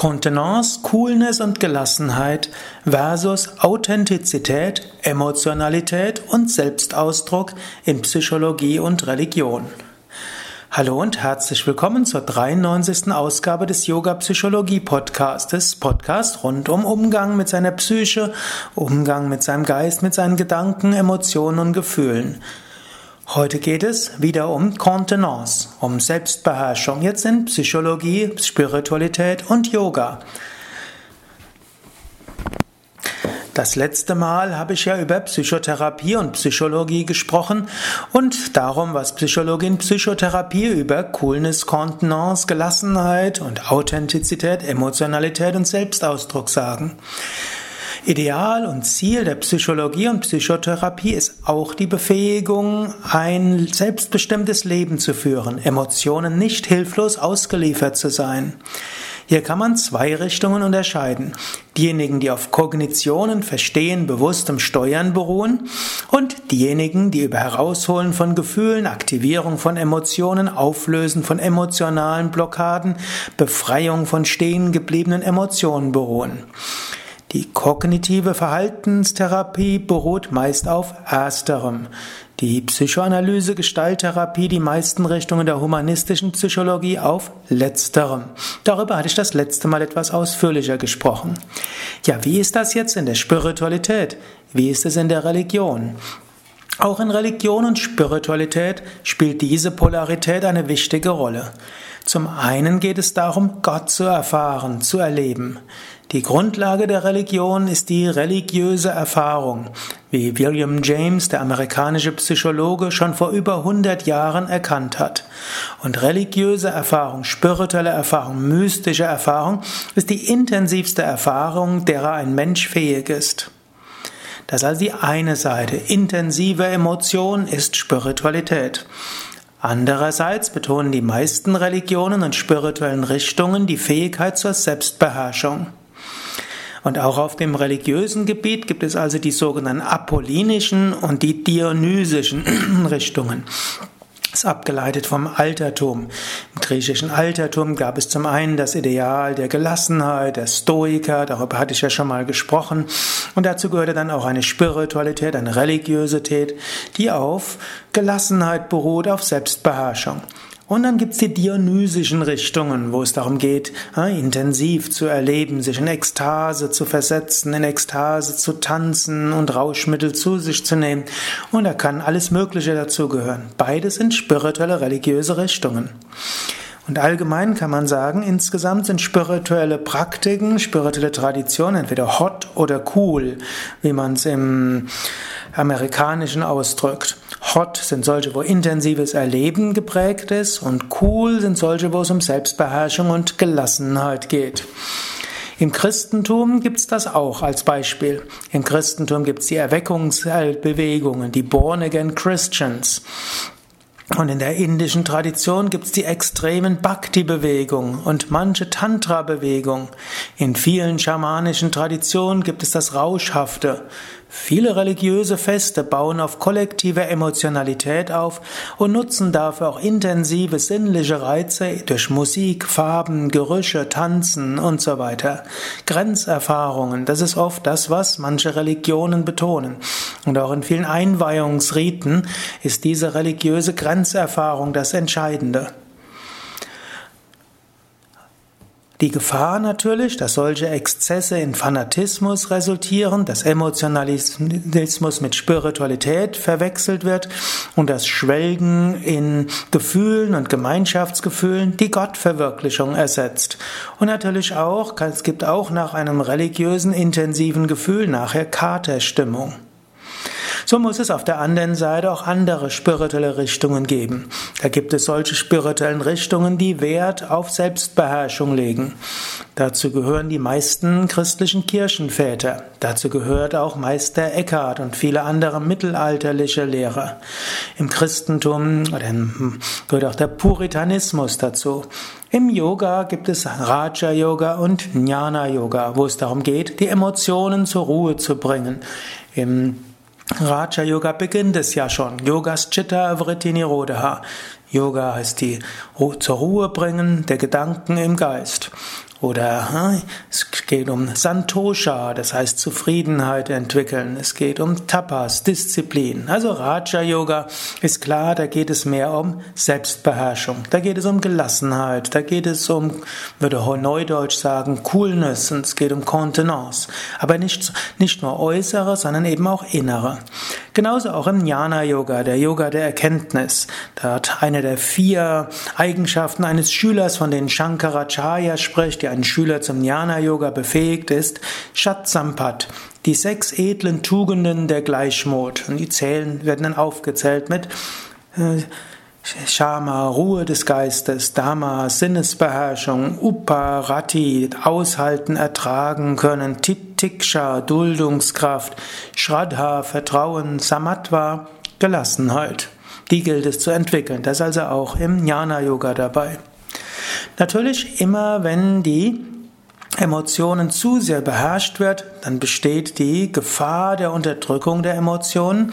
Kontenance, Coolness und Gelassenheit versus Authentizität, Emotionalität und Selbstausdruck in Psychologie und Religion. Hallo und herzlich willkommen zur 93. Ausgabe des Yoga Psychologie Podcastes. Podcast rund um Umgang mit seiner Psyche, Umgang mit seinem Geist, mit seinen Gedanken, Emotionen und Gefühlen. Heute geht es wieder um Contenance, um Selbstbeherrschung. Jetzt sind Psychologie, Spiritualität und Yoga. Das letzte Mal habe ich ja über Psychotherapie und Psychologie gesprochen und darum, was Psychologie und Psychotherapie über Coolness, Contenance, Gelassenheit und Authentizität, Emotionalität und Selbstausdruck sagen. Ideal und Ziel der Psychologie und Psychotherapie ist auch die Befähigung, ein selbstbestimmtes Leben zu führen, Emotionen nicht hilflos ausgeliefert zu sein. Hier kann man zwei Richtungen unterscheiden. Diejenigen, die auf Kognitionen, Verstehen, Bewusstem Steuern beruhen und diejenigen, die über Herausholen von Gefühlen, Aktivierung von Emotionen, Auflösen von emotionalen Blockaden, Befreiung von stehen gebliebenen Emotionen beruhen. Die kognitive Verhaltenstherapie beruht meist auf ersterem. Die Psychoanalyse, Gestalttherapie, die meisten Richtungen der humanistischen Psychologie auf letzterem. Darüber hatte ich das letzte Mal etwas ausführlicher gesprochen. Ja, wie ist das jetzt in der Spiritualität? Wie ist es in der Religion? Auch in Religion und Spiritualität spielt diese Polarität eine wichtige Rolle. Zum einen geht es darum, Gott zu erfahren, zu erleben. Die Grundlage der Religion ist die religiöse Erfahrung, wie William James, der amerikanische Psychologe, schon vor über 100 Jahren erkannt hat. Und religiöse Erfahrung, spirituelle Erfahrung, mystische Erfahrung ist die intensivste Erfahrung, derer ein Mensch fähig ist. Das ist also die eine Seite. Intensive Emotion ist Spiritualität. Andererseits betonen die meisten Religionen und spirituellen Richtungen die Fähigkeit zur Selbstbeherrschung. Und auch auf dem religiösen Gebiet gibt es also die sogenannten apollinischen und die dionysischen Richtungen. Ist abgeleitet vom Altertum. Im griechischen Altertum gab es zum einen das Ideal der Gelassenheit, der Stoiker, darüber hatte ich ja schon mal gesprochen. Und dazu gehörte dann auch eine Spiritualität, eine Religiosität, die auf Gelassenheit beruht, auf Selbstbeherrschung. Und dann gibt's die dionysischen Richtungen, wo es darum geht, intensiv zu erleben, sich in Ekstase zu versetzen, in Ekstase zu tanzen und Rauschmittel zu sich zu nehmen. Und da kann alles Mögliche dazugehören. Beides sind spirituelle, religiöse Richtungen. Und allgemein kann man sagen, insgesamt sind spirituelle Praktiken, spirituelle Traditionen entweder hot oder cool, wie man es im amerikanischen ausdrückt. Hot sind solche, wo intensives Erleben geprägt ist und cool sind solche, wo es um Selbstbeherrschung und Gelassenheit geht. Im Christentum gibt's das auch als Beispiel. Im Christentum gibt's die Erweckungsbewegungen, die Born Again Christians. Und in der indischen Tradition gibt's die extremen Bhakti-Bewegung und manche Tantra-Bewegung. In vielen schamanischen Traditionen gibt es das Rauschhafte. Viele religiöse Feste bauen auf kollektive Emotionalität auf und nutzen dafür auch intensive sinnliche Reize durch Musik, Farben, Gerüche, Tanzen und so weiter. Grenzerfahrungen, das ist oft das, was manche Religionen betonen. Und auch in vielen Einweihungsriten ist diese religiöse Grenzerfahrung das Entscheidende. Die Gefahr natürlich, dass solche Exzesse in Fanatismus resultieren, dass Emotionalismus mit Spiritualität verwechselt wird und das Schwelgen in Gefühlen und Gemeinschaftsgefühlen die Gottverwirklichung ersetzt. Und natürlich auch, es gibt auch nach einem religiösen intensiven Gefühl nachher Katerstimmung. So muss es auf der anderen Seite auch andere spirituelle Richtungen geben. Da gibt es solche spirituellen Richtungen, die Wert auf Selbstbeherrschung legen. Dazu gehören die meisten christlichen Kirchenväter. Dazu gehört auch Meister Eckhart und viele andere mittelalterliche Lehrer. Im Christentum gehört auch der Puritanismus dazu. Im Yoga gibt es Raja Yoga und Jnana Yoga, wo es darum geht, die Emotionen zur Ruhe zu bringen. Im Raja Yoga beginnt es ja schon. Yogas Chitta Vritti Nirodha. Yoga heißt die zur Ruhe bringen der Gedanken im Geist. Oder es geht um Santosha, das heißt Zufriedenheit entwickeln. Es geht um Tapas, Disziplin. Also Raja Yoga ist klar, da geht es mehr um Selbstbeherrschung. Da geht es um Gelassenheit. Da geht es um, würde Neudeutsch sagen, Coolness und es geht um Kontenance. Aber nicht, nicht nur äußere, sondern eben auch innere. Genauso auch im Jnana Yoga, der Yoga der Erkenntnis. Da hat eine der vier Eigenschaften eines Schülers, von denen Shankaracharya spricht, der einen Schüler zum Jnana-Yoga befähigt ist, Shatsampat, die sechs edlen Tugenden der Gleichmut. Und die zählen, werden dann aufgezählt mit äh, Shama, Ruhe des Geistes, Dhamma, Sinnesbeherrschung, Uparati, Aushalten, Ertragen können, Titiksha, Duldungskraft, Shraddha, Vertrauen, Samatva, Gelassenheit. Die gilt es zu entwickeln. Das ist also auch im Jnana-Yoga dabei. Natürlich immer, wenn die Emotionen zu sehr beherrscht wird, dann besteht die Gefahr der Unterdrückung der Emotionen.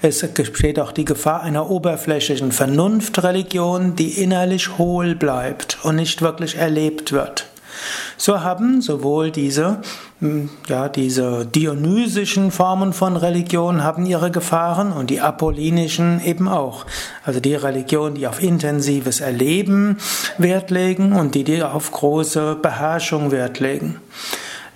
Es besteht auch die Gefahr einer oberflächlichen Vernunftreligion, die innerlich hohl bleibt und nicht wirklich erlebt wird. So haben sowohl diese, hm, ja, diese dionysischen Formen von Religion haben ihre Gefahren und die apollinischen eben auch. Also die Religion, die auf intensives Erleben Wert legen und die, die auf große Beherrschung Wert legen.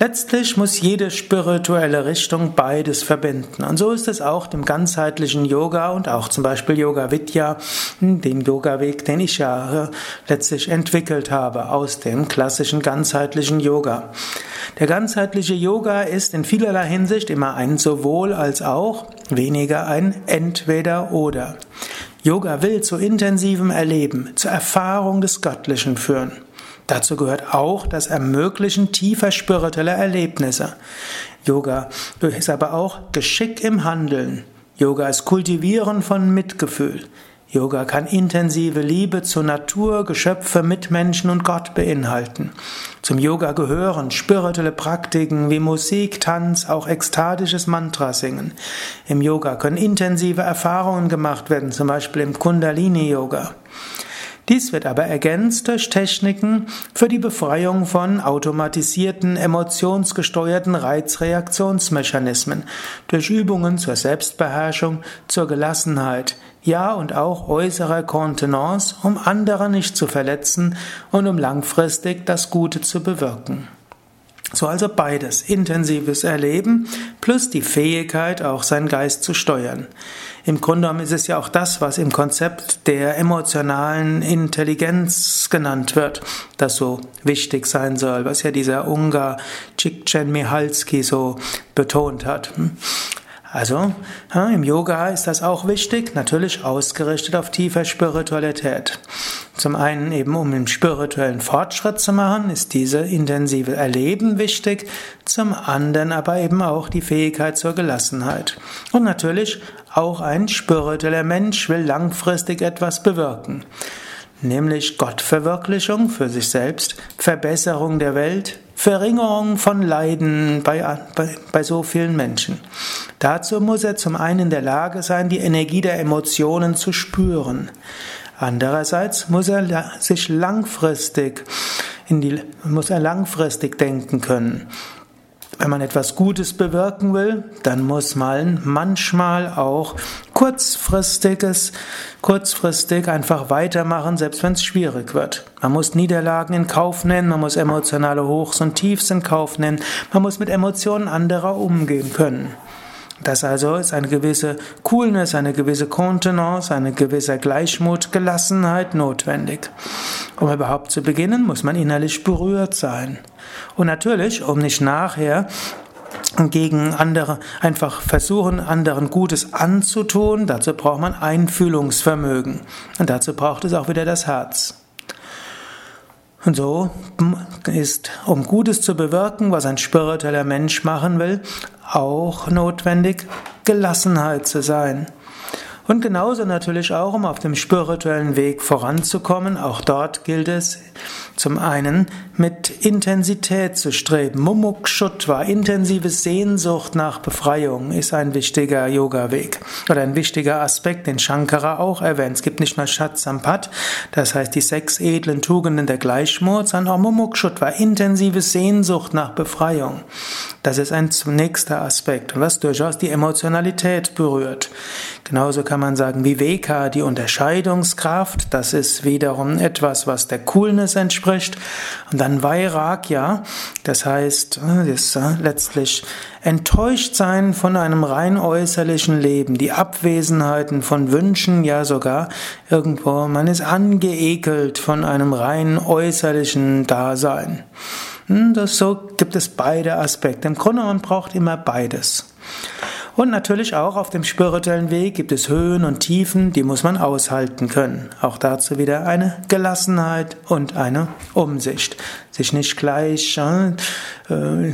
Letztlich muss jede spirituelle Richtung beides verbinden. Und so ist es auch dem ganzheitlichen Yoga und auch zum Beispiel Yoga Vidya, dem Yoga-Weg, den ich ja äh, letztlich entwickelt habe aus dem klassischen ganzheitlichen Yoga. Der ganzheitliche Yoga ist in vielerlei Hinsicht immer ein sowohl als auch, weniger ein entweder oder. Yoga will zu intensivem Erleben, zur Erfahrung des Göttlichen führen. Dazu gehört auch das Ermöglichen tiefer spiritueller Erlebnisse. Yoga ist aber auch Geschick im Handeln. Yoga ist Kultivieren von Mitgefühl. Yoga kann intensive Liebe zur Natur, Geschöpfe, Mitmenschen und Gott beinhalten. Zum Yoga gehören spirituelle Praktiken wie Musik, Tanz, auch ekstatisches Mantra singen. Im Yoga können intensive Erfahrungen gemacht werden, zum Beispiel im Kundalini Yoga. Dies wird aber ergänzt durch Techniken für die Befreiung von automatisierten, emotionsgesteuerten Reizreaktionsmechanismen, durch Übungen zur Selbstbeherrschung, zur Gelassenheit, ja und auch äußerer Kontenance, um andere nicht zu verletzen und um langfristig das Gute zu bewirken. So also beides, intensives Erleben plus die Fähigkeit, auch seinen Geist zu steuern. Im Grunde genommen ist es ja auch das, was im Konzept der emotionalen Intelligenz genannt wird, das so wichtig sein soll, was ja dieser Ungar Csikszentmihalyi so betont hat. Also im Yoga ist das auch wichtig, natürlich ausgerichtet auf tiefer Spiritualität. Zum einen eben, um einen spirituellen Fortschritt zu machen, ist diese intensive Erleben wichtig, zum anderen aber eben auch die Fähigkeit zur Gelassenheit. Und natürlich auch ein spiritueller Mensch will langfristig etwas bewirken nämlich Gottverwirklichung für sich selbst, Verbesserung der Welt, Verringerung von Leiden bei, bei, bei so vielen Menschen. Dazu muss er zum einen in der Lage sein, die Energie der Emotionen zu spüren. Andererseits muss er sich langfristig in die, muss er langfristig denken können. Wenn man etwas Gutes bewirken will, dann muss man manchmal auch kurzfristiges, kurzfristig einfach weitermachen, selbst wenn es schwierig wird. Man muss Niederlagen in Kauf nehmen, man muss emotionale Hochs und Tiefs in Kauf nehmen, man muss mit Emotionen anderer umgehen können. Das also ist eine gewisse Coolness, eine gewisse Kontenance, eine gewisse Gleichmut, Gelassenheit notwendig. Um überhaupt zu beginnen, muss man innerlich berührt sein. Und natürlich, um nicht nachher gegen andere einfach versuchen, anderen Gutes anzutun, dazu braucht man Einfühlungsvermögen. Und dazu braucht es auch wieder das Herz. Und so ist, um Gutes zu bewirken, was ein spiritueller Mensch machen will, auch notwendig, Gelassenheit zu sein. Und genauso natürlich auch, um auf dem spirituellen Weg voranzukommen, auch dort gilt es, zum einen mit Intensität zu streben. Mumukshutva, intensive Sehnsucht nach Befreiung, ist ein wichtiger Yoga-Weg oder ein wichtiger Aspekt, den Shankara auch erwähnt. Es gibt nicht nur Shatsampat, das heißt die sechs edlen Tugenden der Gleichmut, sondern auch Mumukshutva, intensive Sehnsucht nach Befreiung. Das ist ein nächster Aspekt, was durchaus die Emotionalität berührt. Genauso kann man sagen, Viveka, die Unterscheidungskraft, das ist wiederum etwas, was der Coolness entspricht. Und dann Vairagya, das heißt, das letztlich enttäuscht sein von einem rein äußerlichen Leben, die Abwesenheiten von Wünschen, ja sogar irgendwo, man ist angeekelt von einem rein äußerlichen Dasein. Hm, das, so gibt es beide Aspekte. Im Grunde, man braucht immer beides. Und natürlich auch auf dem spirituellen Weg gibt es Höhen und Tiefen, die muss man aushalten können. Auch dazu wieder eine Gelassenheit und eine Umsicht. Sich nicht gleich äh,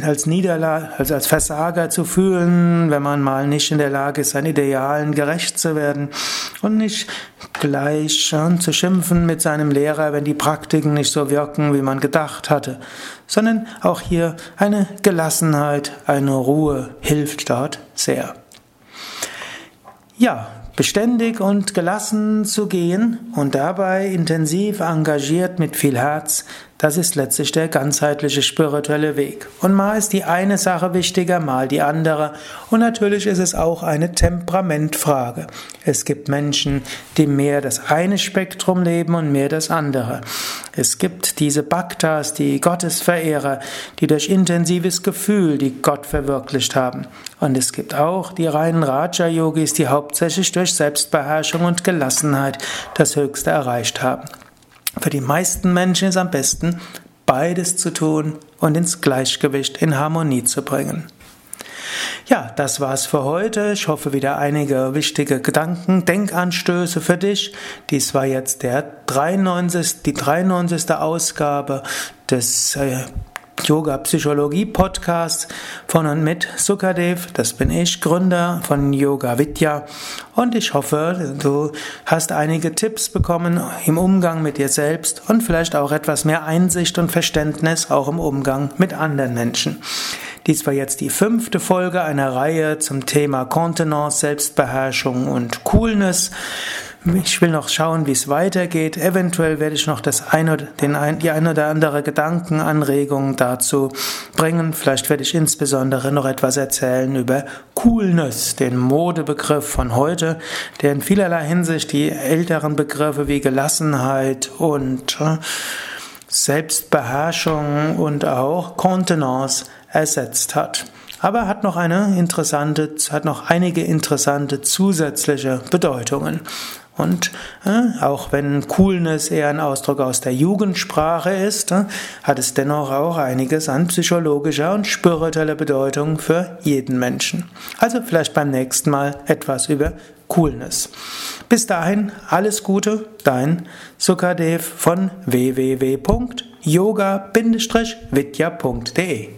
als Niederlage, also als Versager zu fühlen, wenn man mal nicht in der Lage ist, seinen Idealen gerecht zu werden. Und nicht gleich äh, zu schimpfen mit seinem Lehrer, wenn die Praktiken nicht so wirken, wie man gedacht hatte. Sondern auch hier eine Gelassenheit, eine Ruhe hilft dort sehr. Ja, beständig und gelassen zu gehen und dabei intensiv engagiert mit viel Herz das ist letztlich der ganzheitliche spirituelle Weg. Und mal ist die eine Sache wichtiger, mal die andere. Und natürlich ist es auch eine Temperamentfrage. Es gibt Menschen, die mehr das eine Spektrum leben und mehr das andere. Es gibt diese Bhaktas, die Gottesverehrer, die durch intensives Gefühl die Gott verwirklicht haben. Und es gibt auch die reinen Raja-Yogis, die hauptsächlich durch Selbstbeherrschung und Gelassenheit das Höchste erreicht haben. Für die meisten Menschen ist am besten, beides zu tun und ins Gleichgewicht, in Harmonie zu bringen. Ja, das war's für heute. Ich hoffe wieder einige wichtige Gedanken, Denkanstöße für dich. Dies war jetzt der 93, die 93. Ausgabe des äh, Yoga Psychologie Podcast von und mit Sukadev. Das bin ich, Gründer von Yoga Vidya. Und ich hoffe, du hast einige Tipps bekommen im Umgang mit dir selbst und vielleicht auch etwas mehr Einsicht und Verständnis auch im Umgang mit anderen Menschen. Dies war jetzt die fünfte Folge einer Reihe zum Thema Kontenance, Selbstbeherrschung und Coolness. Ich will noch schauen, wie es weitergeht. Eventuell werde ich noch das eine, den ein, die eine oder andere Gedankenanregung dazu bringen. Vielleicht werde ich insbesondere noch etwas erzählen über Coolness, den Modebegriff von heute, der in vielerlei Hinsicht die älteren Begriffe wie Gelassenheit und äh, Selbstbeherrschung und auch Kontenance ersetzt hat. Aber hat noch eine interessante, hat noch einige interessante zusätzliche Bedeutungen. Und äh, auch wenn Coolness eher ein Ausdruck aus der Jugendsprache ist, äh, hat es dennoch auch einiges an psychologischer und spiritueller Bedeutung für jeden Menschen. Also vielleicht beim nächsten Mal etwas über Coolness. Bis dahin alles Gute, dein Sukadev von www.yoga-vidya.de